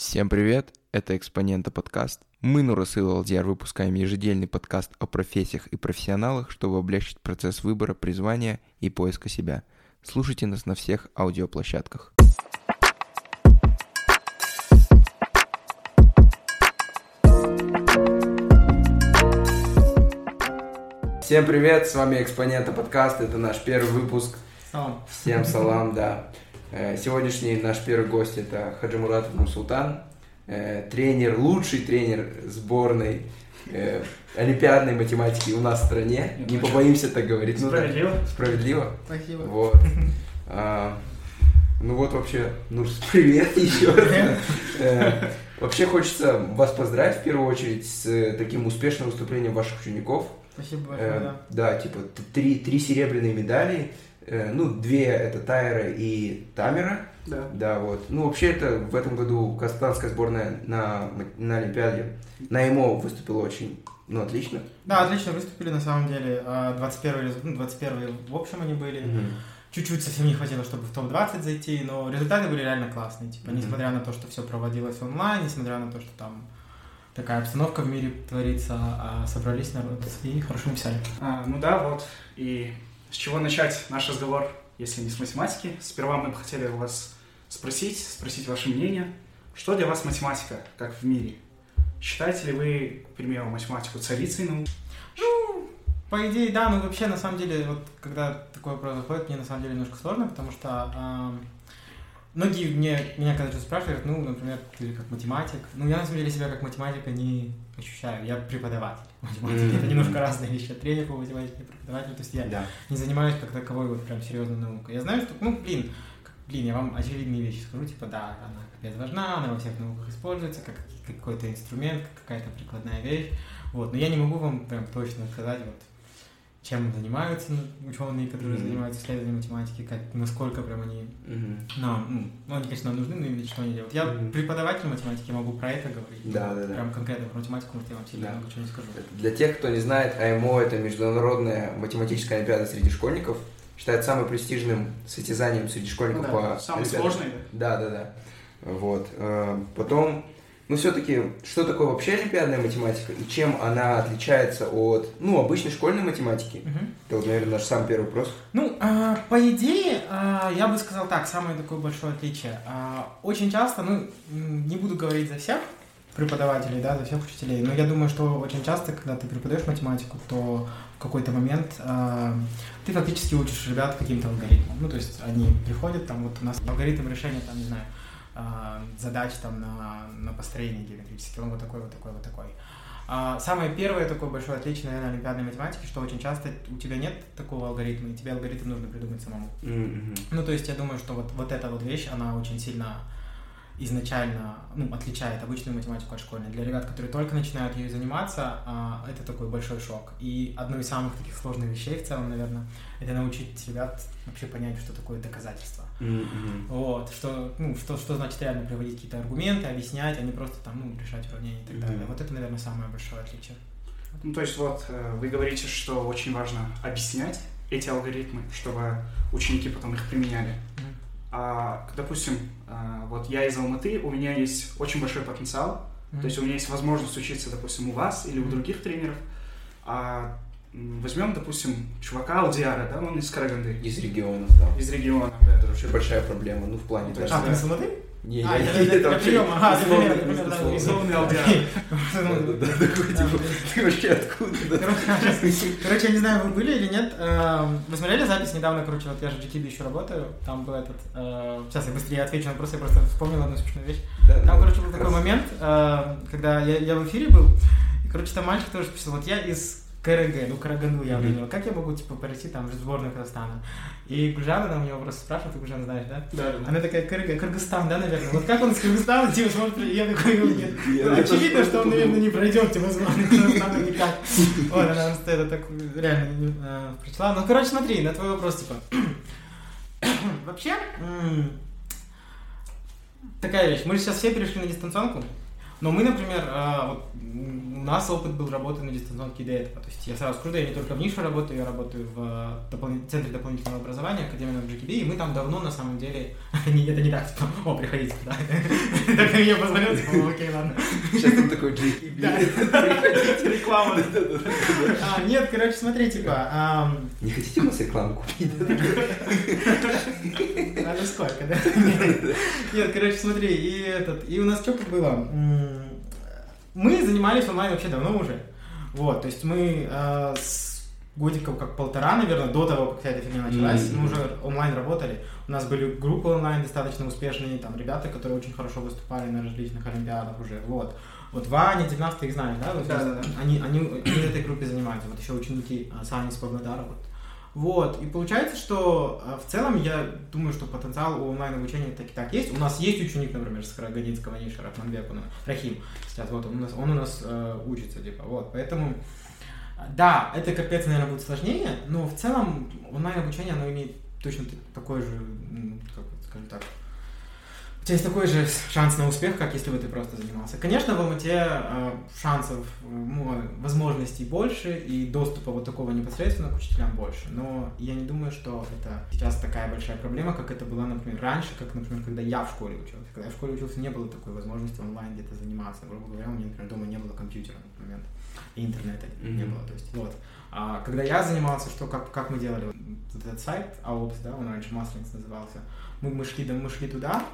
Всем привет, это Экспонента подкаст. Мы, Нурасыл Алдияр, выпускаем ежедельный подкаст о профессиях и профессионалах, чтобы облегчить процесс выбора, призвания и поиска себя. Слушайте нас на всех аудиоплощадках. Всем привет, с вами Экспонента подкаст, это наш первый выпуск. Салам. Всем салам, да. Э, Сегодняшний наш первый гость это Хаджимуратов Нурсултан, э, тренер, лучший тренер сборной э, олимпиадной математики у нас в стране. Не побоимся так говорить. Ну да, Справедливо. Справедливо. Спасибо. Вот. А, Ну вот вообще, Нурс, привет еще раз. Э, Вообще хочется вас поздравить в первую очередь с таким успешным выступлением ваших учеников. Спасибо большое, да. Да, типа три, три серебряные медали. Э, Ну, две это Тайра и Тамера. Да. Да, вот. Ну, вообще, это в этом году казахстанская сборная на, на Олимпиаде на ИМО выступила очень, ну, отлично. Да, отлично выступили на самом деле. А, 21 рез- ну, 21 в общем они были. Мгм. Чуть-чуть совсем не хватило, чтобы в топ-20 зайти, но результаты были реально классные. Типа, Мгм. несмотря на то, что все проводилось онлайн, несмотря на то, что там такая обстановка в мире творится, а собрались народ и хорошо написали. А, ну да, вот. И с чего начать наш разговор, если не с математики? Сперва мы бы хотели вас спросить, спросить ваше мнение. Что для вас математика, как в мире? Считаете ли вы, к примеру, математику царицей наук? По идее, да, но вообще, на самом деле, вот когда такой вопрос заходит, мне на самом деле немножко сложно, потому что а, многие мне, меня когда что спрашивают, ну, например, ты как математик, ну, я на самом деле себя как математика не ощущаю, я преподаватель математики, Мгм. это немножко разные вещи, тренер по математике, преподаватель, то есть я Да. не занимаюсь как таковой вот прям серьезной наукой. Я знаю, что, ну, блин, блин, я вам очевидные вещи скажу, типа, да, она капец важна, она во всех науках используется, как какой-то инструмент, как какая-то прикладная вещь, вот, но я не могу вам прям точно сказать, вот, чем занимаются ученые, которые Мгм. занимаются исследованием математики, как, насколько прям они Мгм. нам, ну, ну, они, конечно, нам нужны, но именно что они делают. Я Мгм. преподаватель математики, могу про это говорить. Да, да, да. Прям конкретно про математику, может, я вам сильно Да. много чего не скажу. Для тех, кто не знает, АМО – это Международная математическая олимпиада среди школьников. Считается самым престижным состязанием среди школьников Да, по самый олимпиадам. сложный, Да, да, да. Вот. Э, Потом, ну все-таки, что такое вообще олимпиадная математика и чем она отличается от, ну, обычной школьной математики? Мгм. Это вот, наверное, наш самый первый вопрос. Ну, а, по идее, а, я бы сказал так, самое такое большое отличие. А, очень часто, ну, не буду говорить за всех преподавателей, да, за всех учителей, но я думаю, что очень часто, когда ты преподаешь математику, то в какой-то момент ты фактически учишь ребят каким-то алгоритмам. Ну, то есть они приходят, там вот у нас алгоритм решения, там, не знаю, задач там на, на построение геометрических, он вот такой, вот такой, вот такой. А, Самое первое такое большое отличие, наверное, олимпиадной математики, что очень часто у тебя нет такого алгоритма, и тебе алгоритм нужно придумать самому. Мгм. Ну, то есть я думаю, что вот, вот эта вот вещь, она очень сильно изначально ну, отличает обычную математику от школьной. Для ребят, которые только начинают ею заниматься, а, это такой большой шок. И одно из самых таких сложных вещей в целом, наверное, это научить ребят вообще понять, что такое доказательство. Мгм. Вот, что, ну, что, что значит реально приводить какие-то аргументы, объяснять, а не просто там, ну, решать уравнения и так Мгм. далее. Вот это, наверное, самое большое отличие. Ну, то есть вот э, вы говорите, что очень важно объяснять эти алгоритмы, чтобы ученики потом их применяли. Мгм. А, допустим, э, вот я из Алматы, у меня есть очень большой потенциал, Мгм. То есть у меня есть возможность учиться, допустим, у вас или у Мгм. других тренеров. А возьмем, допустим, чувака Алдиара, да, он из Караганды, Из регионов, да. из региона, да. Это вообще большая проблема, ну, в плане то даже- есть, А, ты из Алматы? Не, А, я- я- это вообще прием, ага, ты условно, пример, пример, да, условно. Условный Алдиар. Да-да-да, такой, типа, ты вообще откуда? да? Короче, я не знаю, вы были или нет. эм, Вы смотрели запись недавно, короче, вот я же в GTB еще работаю, там был этот... э, Сейчас я быстрее отвечу на вопрос, я просто вспомнил одну смешную вещь. Да, Там, да, короче, был такой момент, э, когда я, я в эфире был, и, короче, там мальчик тоже писал, вот я из КРГ, ну, Караганду я угадал, как я могу, типа, пройти там в сборную Казахстана? И Гульжан, она у него просто спрашивает, ты Гульжан знаешь, да? Да. Она такая, Кыргыз, Кыргызстан, да, наверное? Вот как он из Кыргызстана, типа, сможет пройти? Я такой, ну, нет. Ну, Очевидно, что он, наверное, не пройдет, типа, сборную Казахстана никак. Вот, она это так реально э, прочла. Ну, короче, смотри, на твой вопрос, типа. Вообще, такая вещь. Мы же сейчас все перешли на дистанционку. Но мы, например, э, вот, у нас опыт был работы на дистанционке до этого. То есть я сразу скажу, я не только в нише работаю, я работаю в э, допол- Центре дополнительного образования, Академии GKB, и мы там давно, на самом деле, это не так, типа, о, приходите туда. Так я позвонил, типа, окей, ладно. Сейчас там такой JKB. Реклама. А, Нет, короче, смотри, типа, Не хотите у нас рекламу купить? Надо сколько, да? Нет, короче, смотри, и этот, и у нас что было? Мы занимались онлайн вообще давно уже. Вот, то есть мы э, с годиков как полтора, наверное, до того, как вся эта фигня началась, Мгм. мы уже онлайн работали. У нас были группы онлайн достаточно успешные, там ребята, которые очень хорошо выступали на различных олимпиадах уже, вот. Вот Ваня, 19 ты их знаешь, да? Вот, Да, да, да. Они, они, они в этой группе занимаются, вот еще ученики а, Сани с Павлодара, вот. Вот, и получается, что э, в целом я думаю, что потенциал у онлайн-обучения так и так есть. У нас есть ученик, например, с Карагодинского ниша, Рахманбек, он, Рахим, сейчас вот он у нас, он у нас э, учится, типа, вот, поэтому, да, это капец, наверное, будет сложнее, но в целом онлайн-обучение, оно имеет точно такой же, м, как скажем так, у тебя есть такой же шанс на успех, как если бы ты просто занимался. Конечно, в Алмате э, шансов, ну, возможностей больше и доступа вот такого непосредственно к учителям больше. Но я не думаю, что это сейчас такая большая проблема, как это было, например, раньше, как, например, когда я в школе учился. Когда я в школе учился, не было такой возможности онлайн где-то заниматься. Грубо говоря, у меня, например, дома не было компьютера на тот момент, и интернета не Мгм. было. То есть, вот. А когда я занимался, что, как, как мы делали? Вот этот сайт, AOPS, да, он раньше Маслинс назывался. Мы, мы, шли, да, мы шли туда,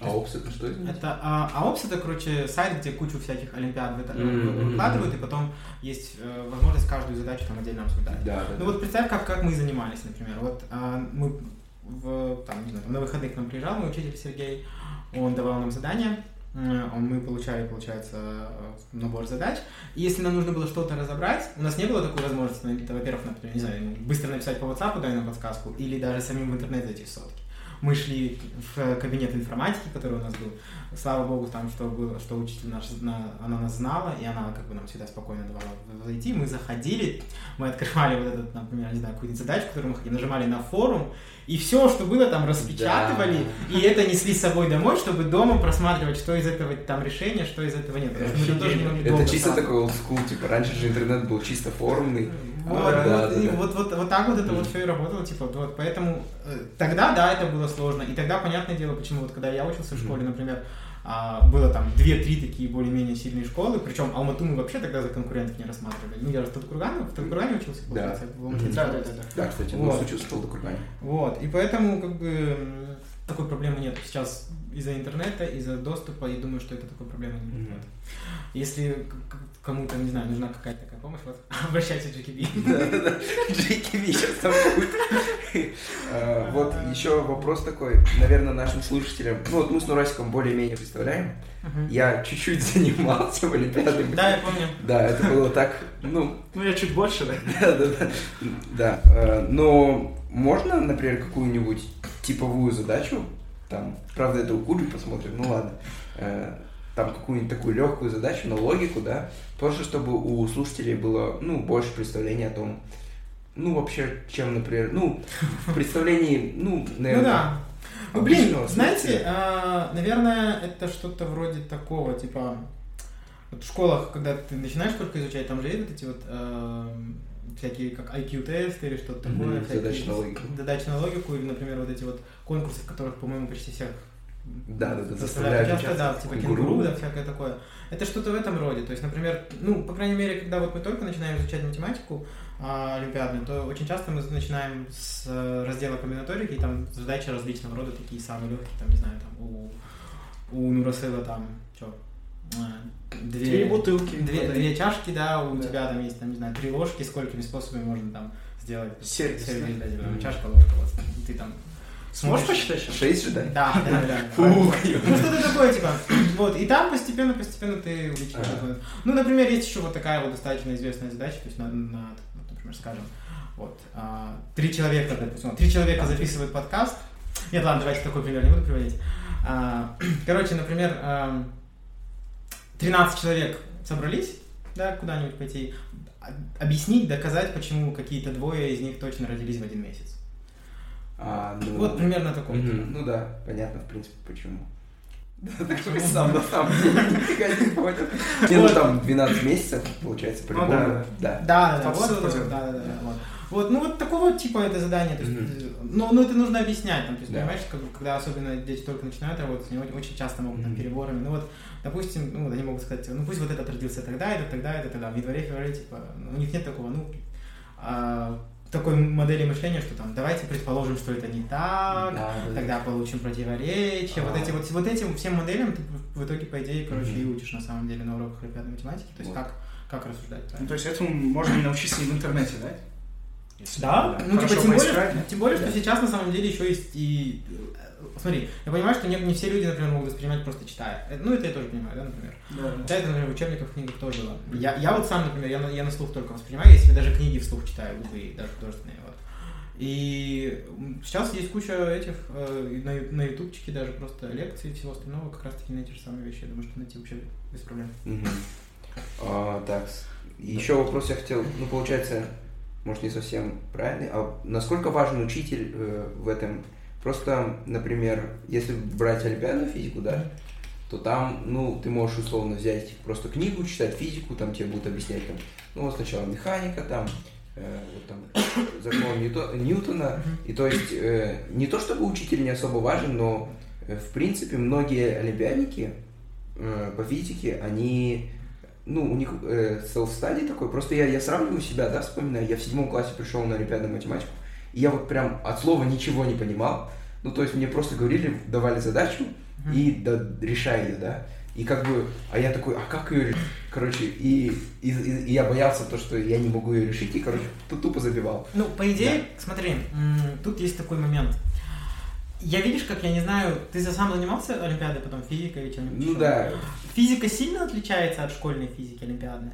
А опс это что это? это, а, AOPS это, короче, сайт, где кучу всяких олимпиад выкладывают, и потом есть э, возможность каждую задачу там отдельно обсуждать. Да, да. Ну вот представь, как, как мы занимались, например. Вот а, мы в, там, не знаю, там, на выходных к нам приезжал мой учитель Сергей, он давал нам задания, мы получали, получается, э, набор задач. И если нам нужно было что-то разобрать, у нас не было такой возможности, ну, во-первых, например, не знаю, быстро написать по WhatsApp, дай на подсказку, или даже самим в интернет зайти в сотки. Мы шли в кабинет информатики, который у нас был. Слава богу, там что было, что учитель наш, она нас знала, и она как бы нам всегда спокойно давала зайти. Мы заходили, мы открывали вот этот, например, не знаю, какую-нибудь задачу, которую мы хотим, нажимали на форум, и все, что было, там распечатывали, и это несли с собой домой, чтобы дома просматривать, что из этого там решения, что из этого нет. Долго Это чисто сразу. такой олдскул, типа раньше же интернет был чисто форумный. Вот, А, вот, да, и да. вот, вот, вот так вот это вот все и работало, типа, вот, поэтому э, тогда, да, это было сложно, и тогда, понятное дело, почему вот когда я учился в школе, например, а, было там 2-3 такие более-менее сильные школы, причем Алмату мы вообще тогда за конкурентов не рассматривали. Ну, я же в Таткургане, в Таткургане учился, Да. получается. Да, да, да, да. Да, кстати, Вот. ну случился в Талдыкургане. Вот, и поэтому, как бы, такой проблемы нет сейчас из-за интернета, из-за доступа, и думаю, что это такой проблемы не будет. Мгм. Если к- к- кому-то, не знаю, нужна какая-то такая помощь, вот, обращайтесь GKB. Да-да-да, JKB сейчас там будет. А, Вот еще вопрос такой, наверное, нашим слушателям. Ну вот мы с Нурасиком более-менее представляем. Я чуть-чуть занимался в Олимпиаде. Да, я помню. Да, это было так, ну, Ну, я чуть больше, да? да, да, да. Да, э, но можно, например, какую-нибудь типовую задачу, там, правда, это у Куджи посмотрим, ну ладно, э, там какую-нибудь такую легкую задачу на логику, да, просто чтобы у слушателей было, ну, больше представления о том, ну, вообще, чем, например, ну, в представлении, ну, Ну наверное, да. Ну, блин, знаете, а, наверное, это что-то вроде такого, типа, вот в школах, когда ты начинаешь только изучать, там же есть вот эти вот а, всякие, как IQ-тесты или что-то такое. всякие задачи на логику. Задачи на логику, или, например, вот эти вот конкурсы, в которых, по-моему, почти всех Да, да, да, заставляют участвовать, да, типа Кенгуру. кенгуру, да, всякое такое. Это что-то в этом роде. То есть, например, ну, по крайней мере, когда вот мы только начинаем изучать математику а, олимпиадную, то очень часто мы начинаем с э, раздела комбинаторики, и там задачи различного рода, такие самые легкие, там, не знаю, там, у, у Нурасыла там, две, Три бутылки. две, воды. две чашки, да, у Да. тебя там есть, там, не знаю, три ложки, сколькими способами можно там сделать Сервис, сервис, да? типа, Мгм. чашка, ложка, вот, ты там Сможешь посчитать сейчас? Шесть же, да? Да, да, да. Ну, что-то такое, типа. Вот. И там постепенно, постепенно ты увеличиваешь. Ага. Ну, например, есть еще вот такая вот достаточно известная задача, то есть на, например, скажем, вот, а, три человека, допустим, три человека записывают подкаст. Нет, ладно, давайте такой пример не буду приводить. А, короче, например, 13 человек собрались, да, куда-нибудь пойти, а- объяснить, доказать, почему какие-то двое из них точно родились в один месяц. А, ну, Вот примерно такой. мгм, Ну да, понятно, в принципе, почему. Да, ты же сам на самом деле нифига не понял. Не, ну там 12 месяцев, получается, Ну по-любому. да. Да. Да, да, да, да, да, да, вот. Ну вот такого типа это задание, то есть, э, ну, ну это нужно объяснять, там, то есть, Да. понимаешь, как когда особенно дети только начинают работать, они очень часто могут там переборами, ну вот, допустим, ну вот они могут сказать, ну пусть вот этот родился тогда, это тогда, это тогда, в январе, феврале, типа, ну, у них нет такого, ну, а, такой модели мышления, что там, давайте предположим, что это не так, Да, да. тогда получим противоречия, вот А. эти вот, вот этим всем моделям ты в итоге, по идее, короче, Мгм. и учишь на самом деле на уроках олимпиадной математики, то есть Вот. как, как рассуждать, Ну, правильно? то есть этому можно и научиться и в интернете, да? Если, Да, ну хорошо типа тем более, да? тем более, что Да. сейчас на самом деле еще есть и... Смотри, я понимаю, что не, не все люди, например, могут воспринимать просто читая. Э, Ну, это я тоже понимаю, да, например. Да. Это, например, в учебниках, в книгах тоже было. Я, я вот сам, например, я на, я на слух только воспринимаю, я себе даже книги вслух читаю, любые, даже художественные, вот. И сейчас есть куча этих, э, на, на ютубчике даже просто лекций и всего остального, как раз таки на эти же самые вещи, я думаю, что найти вообще без проблем. А, Так, еще вопрос я хотел, ну, получается, может, не совсем правильный, а насколько важен учитель э, в этом? Просто, например, если брать олимпиадную физику, да, то там, ну, ты можешь условно взять просто книгу, читать физику, там тебе будут объяснять, там, ну, вот сначала механика, там, э, вот там, закон Ньюто- Ньютона, и то есть, э, не то чтобы учитель не особо важен, но, э, в принципе, многие олимпиадники э, по физике, они, ну, у них э, self-study такой, просто я, я сравниваю себя, да, вспоминаю, я в седьмом классе пришел на олимпиадную математику, и я вот прям от слова ничего не понимал, ну, то есть мне просто говорили, давали задачу, и да, решай ее, да. И как бы, а я такой, а как ее решить? Короче, и, и, и- я боялся то, что я не могу ее решить, и, короче, ту- тупо забивал. Ну, по идее, смотри, м, тут есть такой момент. Я видишь, как я не знаю, ты сам занимался олимпиадой, потом физикой или чем-нибудь? Ну да, Физика сильно отличается от школьной физики олимпиадной?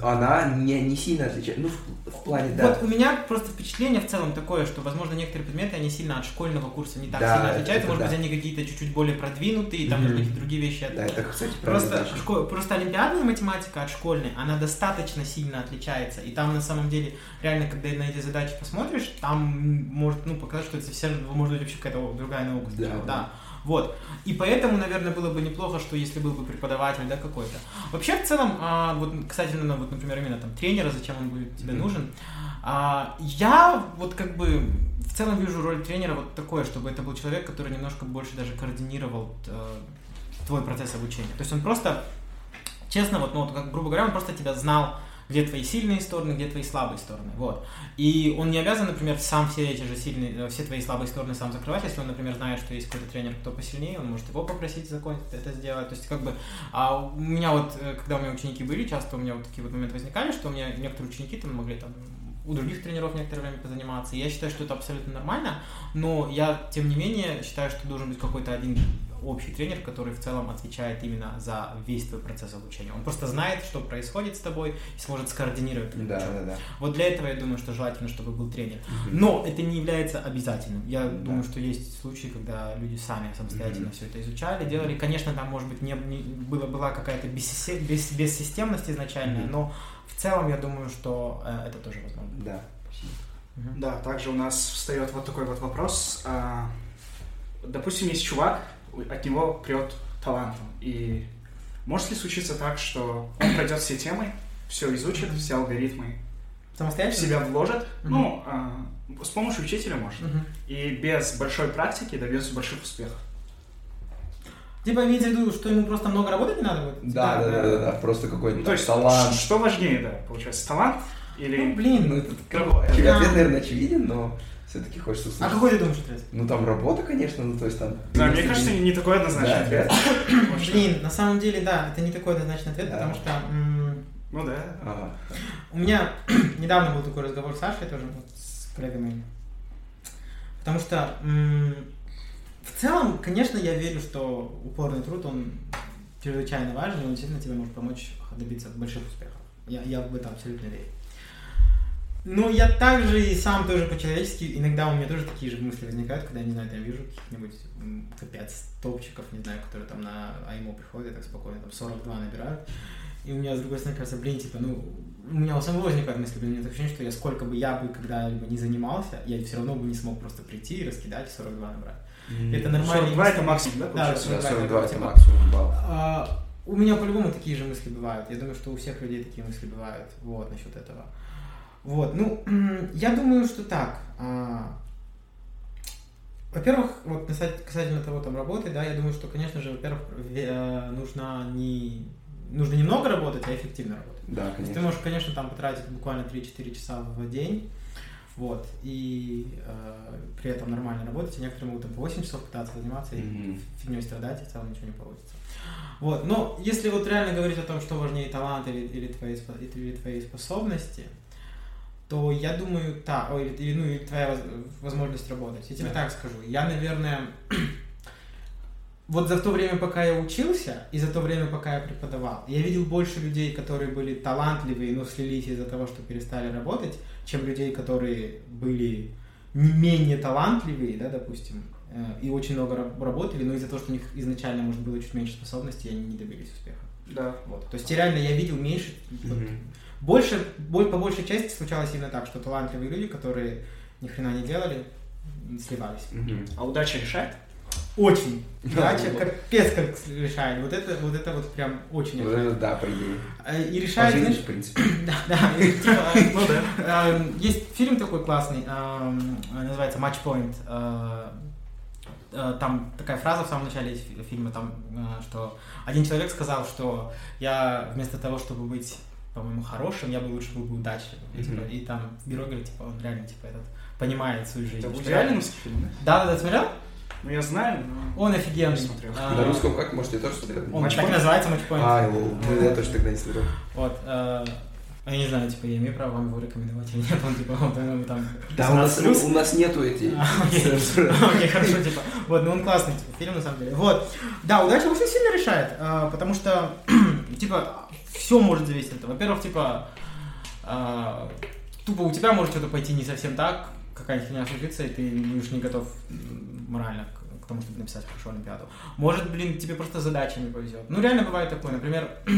она не, не сильно отличается, ну, в, в плане, да. Вот у меня просто впечатление в целом такое, что, возможно, некоторые предметы, они сильно от школьного курса не так Да, сильно отличаются. Может да. быть, они какие-то чуть-чуть более продвинутые, там, Мгм. может быть, и другие вещи. Да, это, кстати. Просто, шко- просто олимпиадная математика от школьной, она достаточно сильно отличается. И там, на самом деле, реально, когда на эти задачи посмотришь, там может, ну, показать, что это совсем, может быть, вообще какая-то другая наука. Да, сначала. да. Вот. И поэтому, наверное, было бы неплохо, что если был бы преподаватель, да, какой-то. Вообще, в целом, а, вот, кстати, ну, вот, например, именно там тренера, зачем он будет тебе Мгм. нужен, а, я вот как бы в целом вижу роль тренера вот такое, чтобы это был человек, который немножко больше даже координировал э, твой процесс обучения. То есть он просто, честно, вот, ну, вот, как, грубо говоря, он просто тебя знал, где твои сильные стороны, где твои слабые стороны, вот. И он не обязан, например, сам все эти же сильные, э, все твои слабые стороны сам закрывать, если он, например, знает, что есть какой-то тренер, кто посильнее, он может его попросить закончить это сделать, то есть как бы, а у меня вот, э, когда у меня ученики были, часто у меня вот такие вот моменты возникали, что у меня некоторые ученики там могли там у других тренеров некоторое время позаниматься. Я считаю, что это абсолютно нормально, но я, тем не менее, считаю, что должен быть какой-то один общий тренер, который в целом отвечает именно за весь твой процесс обучения. Он просто знает, что происходит с тобой и сможет скоординировать твою Да, учебу. да, да. Вот для этого я думаю, что желательно, чтобы был тренер. Но это не является обязательным. Я Да. думаю, что есть случаи, когда люди сами самостоятельно Мгм. все это изучали, делали. Конечно, там, может быть, не, не- было, была какая-то бессистемность изначальная, Мгм. но в целом я думаю, что э, это тоже возможно. Да, спасибо. Мгм. Да, также у нас встает вот такой вот вопрос. А, допустим, есть чувак, от него прет талантом. И может ли случиться так, что он пройдет все темы, все изучит, все алгоритмы, в Самостоятельно? себя вложит, Мгм. ну, а, с помощью учителя может, Мгм. и без большой практики добьется больших успехов. Типа имеется в виду, что ему просто много работать не надо будет? Да, да, да, да, да, просто Ну, какой-то то есть, талант. что важнее, да, получается, талант или... Ну, блин. Ну, это Другое. ответ, наверное, очевиден, но все-таки хочется А услышать. какой ты думаешь ответ? Ну, там работа, конечно, ну, то есть там... Да, мне кажется, не- не такой однозначный Да, ответ. Блин, на самом деле, да, это не такой однозначный ответ, Да. потому что Ну да. У меня недавно был такой разговор с Сашей тоже, вот, с коллегами. Потому что в целом, конечно, я верю, что упорный труд, он чрезвычайно важен, и он действительно тебе может помочь добиться больших успехов. Я, я в это абсолютно верю. Но я также и сам тоже по-человечески, иногда у меня тоже такие же мысли возникают, когда я, не знаю, там вижу каких-нибудь капец топчиков, не знаю, которые там на АИМО приходят, и так спокойно, там 42 набирают. И у меня, с другой стороны, кажется, блин, типа, ну, у меня у самого возникает мысль, блин, у меня такое ощущение, что я сколько бы я бы когда-либо не занимался, я все равно бы не смог просто прийти и раскидать и 42 набрать. Это нормально. 42 это максимум, да, Да, получается? Да, 42 42 это типа. максимум балл. А, у меня по-любому такие же мысли бывают. Я думаю, что у всех людей такие мысли бывают. Вот, насчет этого. Вот, ну, я думаю, что так. А, во-первых, вот касательно того, там, работы, да, я думаю, что, конечно же, во-первых, э, нужно не... Нужно немного работать, а эффективно работать. Да, То есть ты конечно. можешь, конечно, там потратить буквально 3-4 часа в день, вот, и э, при этом нормально работать, и некоторые могут там по 8 часов пытаться заниматься и Мгм. фигней страдать, и в целом ничего не получится. Вот, но если вот реально говорить о том, что важнее талант или, или, твои, или твои способности, то я думаю, та, ой, или, ну, или твоя воз- возможность работать. Я тебе Да. так скажу. Я, наверное, вот за то время, пока я учился, и за то время, пока я преподавал, я видел больше людей, которые были талантливые, но слились из-за того, что перестали работать, чем людей, которые были не менее талантливые, да, допустим, э, и очень много раб- работали, но из-за того, что у них изначально, может, было чуть меньше способностей, они не добились успеха. Да. Вот. То есть реально я видел меньше, вот, Мгм. Больше, бо- по большей части случалось именно так, что талантливые люди, которые ни хрена не делали, сливались. Мгм. А удача решает? Очень. Да, Удача капец как решает. Вот это, вот это вот прям очень Вот решает. это да, по идее. Э, И По решает, жизни, знаешь, в принципе. да, да, типа, Ну да. Эм, Есть фильм такой классный, эм, называется Match Point. Э, э, Там такая фраза в самом начале фильма, там, э, что один человек сказал, что я вместо того, чтобы быть, по-моему, хорошим, я бы лучше был бы удачливым. И, типа, и там герой говорит, типа, он реально типа этот понимает свою жизнь. Это реально- Алленовский фильм, да? Да, да, смотрел? Ну, я знаю, но... Он офигенный. Смотрел. Э, На русском как? Может, я тоже смотрел? Он так называется Point. А, лол. Ну, я тоже тогда не смотрел. Вот. э, Я не знаю, типа, я имею право вам его рекомендовать или нет, он, типа, он, там... Да, у нас, 18+. у нас нету эти... А, окей. Хорошо, типа. Вот, ну он классный, типа, фильм на самом деле. Вот. Да, удача очень сильно решает, а, потому что, типа, все может зависеть от этого. Во-первых, типа, а, тупо у тебя может что-то пойти не совсем так, какая-нибудь фигня случится, и ты будешь не готов морально к, к тому, чтобы написать хорошо Олимпиаду. Может, блин, тебе просто задача не повезет. Ну, реально бывает такое. Например,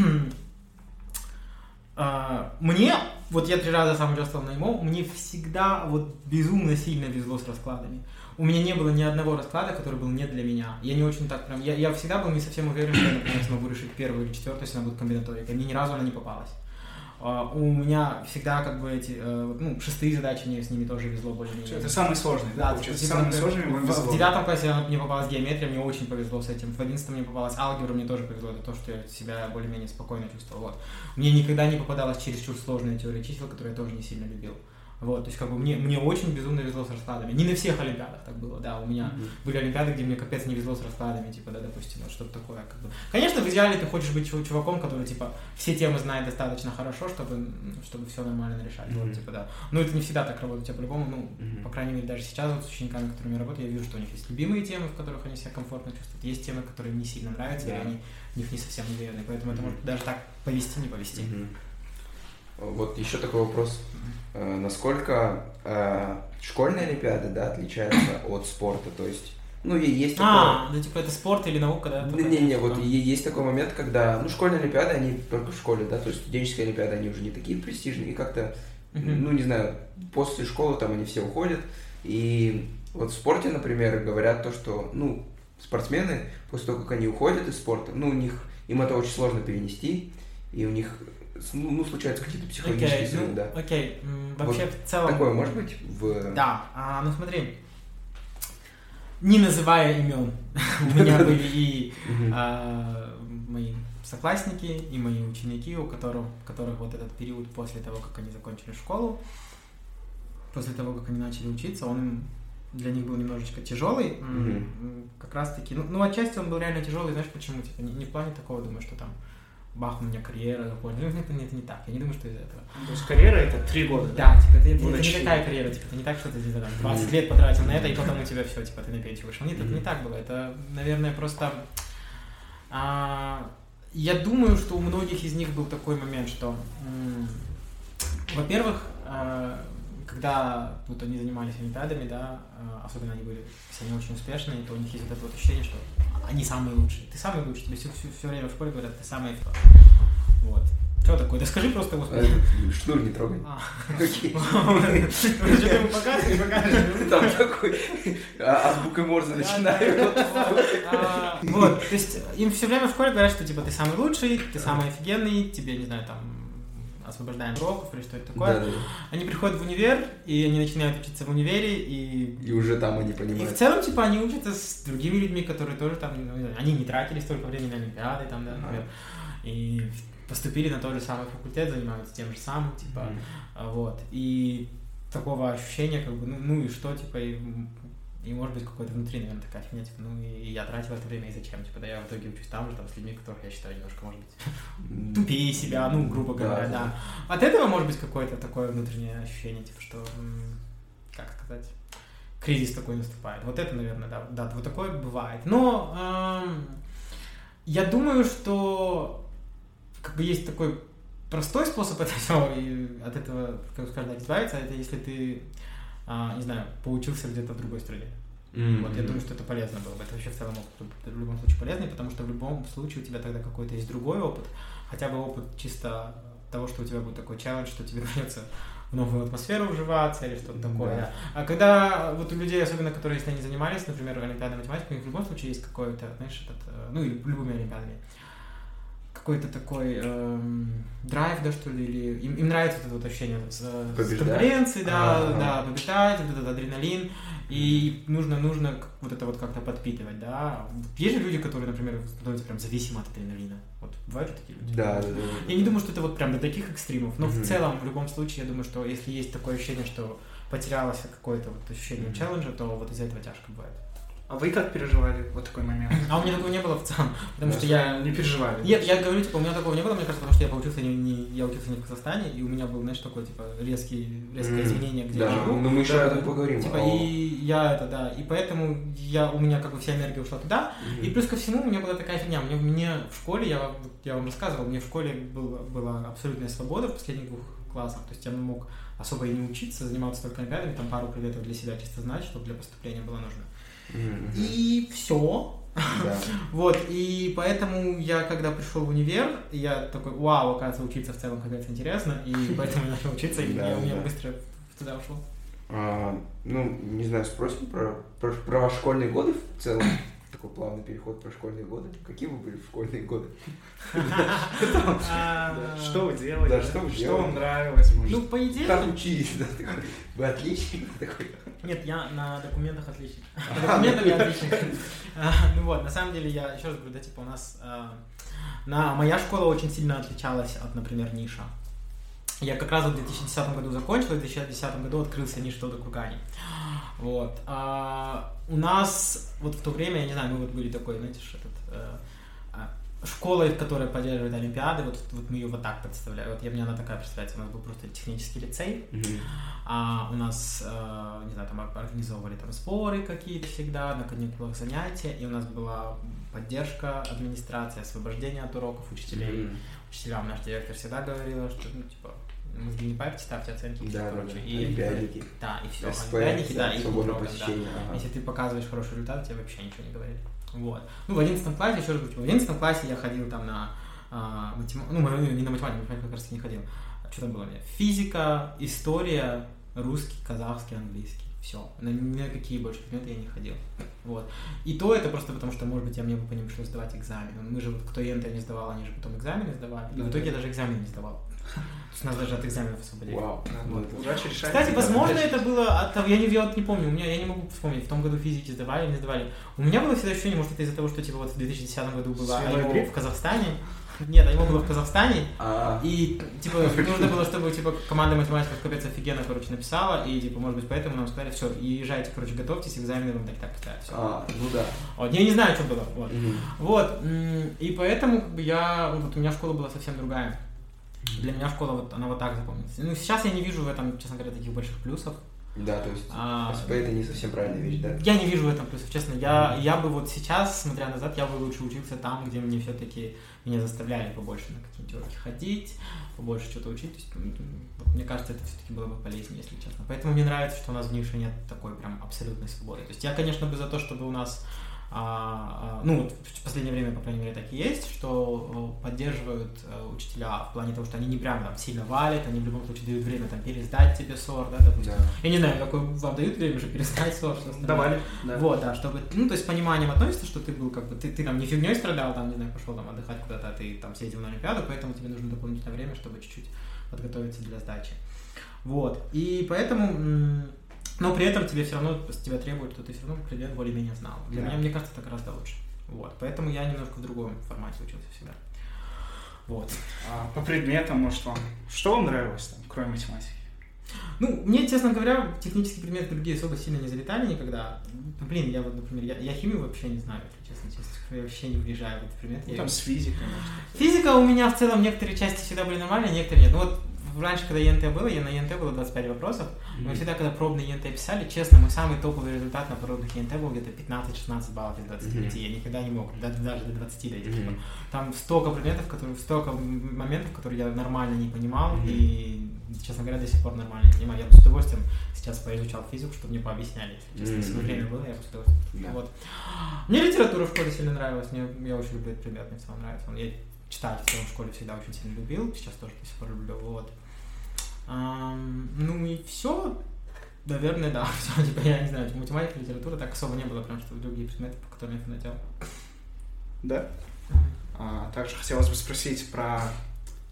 а, мне, вот я три раза сам участвовал на ИМО, мне всегда вот безумно сильно везло с раскладами. У меня не было ни одного расклада, который был не для меня. Я не очень так прям... Я, я всегда был не совсем уверен, что я, например, смогу решить первую или четвертую, если она будет комбинаторика. Мне ни разу она не попалась. А, у меня всегда как бы эти, э, ну, шестые задачи, мне с ними тоже везло более-менее. Это самый сложный, да? Да, типа, например, сложными вам в, везло. в девятом классе мне попалась геометрия, мне очень повезло с этим. В одиннадцатом мне попалась алгебра, мне тоже повезло. Это то, что я себя более-менее спокойно чувствовал. Вот. Мне никогда не попадалась чересчур сложная теория чисел, которую я тоже не сильно любил. Вот, то есть, как бы, мне, мне очень безумно везло с раскладами. Не на всех олимпиадах так было, да, у меня Мгм. были олимпиады, где мне капец не везло с раскладами, типа, да, допустим, вот что-то такое, как бы. Конечно, в идеале ты хочешь быть чув- чуваком, который, типа, все темы знает достаточно хорошо, чтобы, чтобы все нормально решать, вот, Мгм. типа, да. Но это не всегда так работает, у тебя по-любому, ну, Мгм. по крайней мере, даже сейчас вот с учениками, которыми я работаю, я вижу, что у них есть любимые темы, в которых они себя комфортно чувствуют, есть темы, которые им не сильно нравятся, Да. и они в них не совсем уверены, поэтому это Мгм. может даже так повести, не повести. Мгм. Вот еще такой вопрос. Э, Насколько э, школьные олимпиады, да, отличаются от спорта? То есть, ну, и есть такое... А, да, типа, это спорт или наука, да? Не-не-не, вот есть такой момент, когда, ну, школьные олимпиады, они только в школе, да, то есть студенческие олимпиады, они уже не такие престижные, и как-то, Мгм. ну, не знаю, после школы там они все уходят, и вот в спорте, например, говорят то, что, ну, спортсмены, после того, как они уходят из спорта, ну, у них, им это очень сложно перенести, и у них, ну, ну, случаются какие-то психологические Окей, срывы, ну, да. окей, м, вообще Вот в целом... Такое может быть в... Да, а, ну смотри, не называя имен, у меня были и а, мои соклассники, и мои ученики, у которых, которых вот этот период после того, как они закончили школу, после того, как они начали учиться, он для них был немножечко тяжелый. Как раз таки, ну, ну, отчасти он был реально тяжелый, знаешь почему? Типа, не, не в плане такого, думаю, что там бах, у меня карьера закончилась. Ну, это, это не так, я не думаю, что из-за этого. То есть карьера это три года, Да, типа, это, это Ну, не такая карьера, типа, это не так, что ты там 20 Мгм. лет потратил на это, и потом у тебя все, типа, ты на пенсию вышел. Нет, это не так было. Это, наверное, просто... а, я думаю, что у многих из них был такой момент, что, м, во-первых, а, когда вот они занимались олимпиадами, да, а, особенно они были все не очень успешные, то у них есть вот это вот ощущение, что они самые лучшие. Ты самый лучший, тебе все, все, время в школе говорят, ты самый кто. Вот. Что такое? Да скажи просто, господи. Э, Шнур не трогай. А. Окей. Что ты ему покажешь, не покажешь? Там такой а, азбукой Морзе начинаю. Вот, то есть им все время в школе говорят, что типа ты самый лучший, ты самый офигенный, тебе, не знаю, там освобождаем уроков или что это такое. Да, да, да. Они приходят в универ, и они начинают учиться в универе, и И уже там они И в понимают. целом, типа, они учатся с другими людьми, которые тоже там, ну, они не тратили столько времени на Олимпиады, там, да, например, и поступили на тот же самый факультет, занимаются тем же самым, типа, а, вот, и такого ощущения, как бы, ну, ну и что, типа, и, и может быть какой-то внутри, наверное, такая фигня, типа, ну и я тратил это время, и зачем, типа, да я в итоге учусь там же, там, с людьми, которых я считаю немножко, может быть, тупее себя, ну, грубо говоря, да. да. От этого может быть какое-то такое внутреннее ощущение, типа, что, как сказать, кризис такой наступает. Вот это, наверное, да, да, вот такое бывает. Но эм, я думаю, что как бы есть такой простой способ от этого, и от этого, как так, избавиться, это если ты, а, не знаю, поучился где-то в другой стране. М, Вот я думаю, что это полезно было бы. Это вообще в целом опыт в любом случае полезный, потому что в любом случае у тебя тогда какой-то есть другой опыт, хотя бы опыт чисто того, что у тебя будет такой челлендж, что тебе придется в новую атмосферу вживаться или что-то Да. такое. А когда вот у людей, особенно которые, если они занимались, например, олимпиадой математикой, у них в любом случае есть какой-то, знаешь, этот, э, ну и любыми олимпиадами, какой-то такой эм, драйв, да, что ли, или им, им нравится это вот ощущение с, э, с Побеждать? конкуренцией, да, Ага. да, побеждать, вот этот адреналин, и нужно, нужно вот это вот как-то подпитывать, да. Есть же люди, которые, например, становятся прям зависимы от адреналина. Вот бывают же такие люди? Да, да, да, да. Я не думаю, что это вот прям до таких экстримов, но Мгм. в целом, в любом случае, я думаю, что если есть такое ощущение, что потерялось какое-то вот ощущение Мгм. челленджа, то вот из-за этого тяжко бывает. А вы как переживали вот такой момент? А у меня такого не было в целом, потому Да, что я не переживали. Нет, я говорю, типа, у меня такого не было, мне кажется, потому что я поучился не, не- я учился не в Казахстане, и у меня был, знаешь, такой, типа, резкий, резкое изменение, где я Да, живу. ну мы еще Да, об этом поговорим. Типа, О. и я это, да, и поэтому я, у меня как бы вся энергия ушла туда, Мгм. и плюс ко всему у меня была такая фигня, мне, мне в школе, я, вам- я вам рассказывал, мне в школе было, была абсолютная свобода в последних двух классах, то есть я мог особо и не учиться, заниматься только олимпиадами, там пару предметов для себя чисто знать, чтобы для поступления было нужно. И все, Да. вот, и поэтому я, когда пришел в универ, я такой, вау, оказывается, учиться в целом капец интересно, и поэтому я начал учиться, и я- у меня быстро туда ушло. А, ну, не знаю, спросим про, про, про ваши школьные годы в целом. Такой плавный переход про школьные годы. Какие вы были в школьные годы? Что вы делали? Да, что вы Что делали? вам нравилось? Ну, по идее, Как учились? Вы отличник такой. нет, я на документах отличник. На документах я отличник. А, Ну вот, на самом деле, я еще раз говорю, да, типа у нас, а, на, моя школа очень сильно отличалась от, например, Ниша. Я как раз в 2010 году закончил, и в 2010 году открылся Ниш Тодо Кургани. Вот. А, у нас вот в то время, я не знаю, мы вот были такой, знаете, этот, э, а, школой, которая поддерживает Олимпиады, вот, вот мы ее вот так представляем. Вот я, мне она такая представляется, у нас был просто технический лицей, а у нас, э, не знаю, там организовывали там сборы какие-то всегда, на каникулах занятия, и у нас была поддержка администрации, освобождение от уроков учителей. Мгм. Учителям наш директор всегда говорила, что, ну, типа, мозги не парьте, ставьте оценки и Да, все да, да. прочее. И- Олимпиадники. Да, и все. СП, Олимпиадники, да, и свободное трогать, да. ага. Если ты показываешь хороший результат, тебе вообще ничего не говорит. Вот. Ну, в 11 классе, еще раз говорю, в 11 классе я ходил там на а, математику, ну, не на математику, математику как раз не ходил. Что там было у меня? Физика, история, русский, казахский, английский. Все. На, ни на какие больше предметы я не ходил. Вот. И то это просто потому, что, может быть, я мне бы по ним пришлось сдавать экзамен. Мы же, вот, кто ЕНТ не сдавал, они же потом экзамены сдавали. И в итоге я даже экзамен не сдавал. То есть нас даже от экзаменов освободили. Вау. Да, Ну, вот, Удачи решать. Кстати, возможно, это было от того, я не, я вот не помню, у меня, я не могу вспомнить, в том году физики сдавали или не сдавали. У меня было всегда ощущение, может, это из-за того, что, типа, вот в 2010 году было АИМО в Казахстане. Нет, АИМО было в Казахстане, А, и, типа, нужно было, чтобы, типа, команда математиков капец офигенно, короче, написала, и, типа, может быть, поэтому нам сказали, все, езжайте, короче, готовьтесь, экзамены вам так так поставят. А, ну да. Вот, я не знаю, что было, вот. Вот, и поэтому, как бы, я, вот у меня школа была совсем другая. Для меня школа, вот, она вот так запомнилась. Ну, сейчас я не вижу в этом, честно говоря, таких больших плюсов. Да, то есть А, СП это не совсем правильная вещь, да? Я не вижу в этом плюсов, честно. Я, я бы вот сейчас, смотря назад, я бы лучше учился там, где мне все-таки меня заставляли побольше на какие-нибудь уроки ходить, побольше что-то учить. То есть, вот мне кажется, это все-таки было бы полезнее, если честно. Поэтому мне нравится, что у нас в Нише нет такой прям абсолютной свободы. То есть я, конечно, бы за то, чтобы у нас ну, вот в последнее время, по крайней мере, так и есть, что поддерживают э, учителя в плане того, что они не прям там сильно валят, они в любом случае дают время там пересдать тебе СОР, да, допустим. Да. Я не знаю, какое вам дают время же пересдать СОР, что остальное. Давали. Да. Вот, да, чтобы, ну, то есть с пониманием относится, что ты был как бы, ты, ты там не фигней страдал, там, не знаю, пошел там отдыхать куда-то, а ты там съездил на Олимпиаду, поэтому тебе нужно дополнительное время, чтобы чуть-чуть подготовиться для сдачи. Вот, и поэтому, но при этом тебе все равно, с тебя требуют, что ты все равно предмет более-менее знал. Для Да. меня, мне кажется, это гораздо лучше. Вот, поэтому я немножко в другом формате учился всегда. Вот. А по предметам, может, вам... Что вам нравилось там, кроме математики? Ну, мне, честно говоря, технические предметы другие особо сильно не залетали никогда. Ну, Блин, я вот, например, я, я химию вообще не знаю, если честно, честно. Я вообще не въезжаю в этот предмет. Ну, Я- там с физикой, может. Физика у меня в целом некоторые части всегда были нормальные, некоторые нет. Ну вот раньше, когда ЕНТ было, я на ЕНТ было 25 вопросов, мы всегда, когда пробные ЕНТ писали, честно, мой самый топовый результат на пробных ЕНТ был где-то 15-16 баллов из 25. Мгм. Я никогда не мог, да- даже до 20 дойти. Типа, Там столько предметов, которые, столько моментов, которые я нормально не понимал, и, честно говоря, до сих пор нормально не понимаю. Я бы с удовольствием сейчас поизучал физику, чтобы мне пообъясняли. Честно, если бы время было, я бы с удовольствием. Да. Вот. Мне литература в школе сильно нравилась, мне, я очень люблю этот предмет, мне в целом нравится. Я читать в целом в школе всегда очень сильно любил, сейчас тоже до сих пор люблю, вот. Ну и все, наверное, да, все, типа, я не знаю, математика, литература, так особо не было, прям что другие предметы, по которым я фанател. Да? А, также хотелось бы спросить про...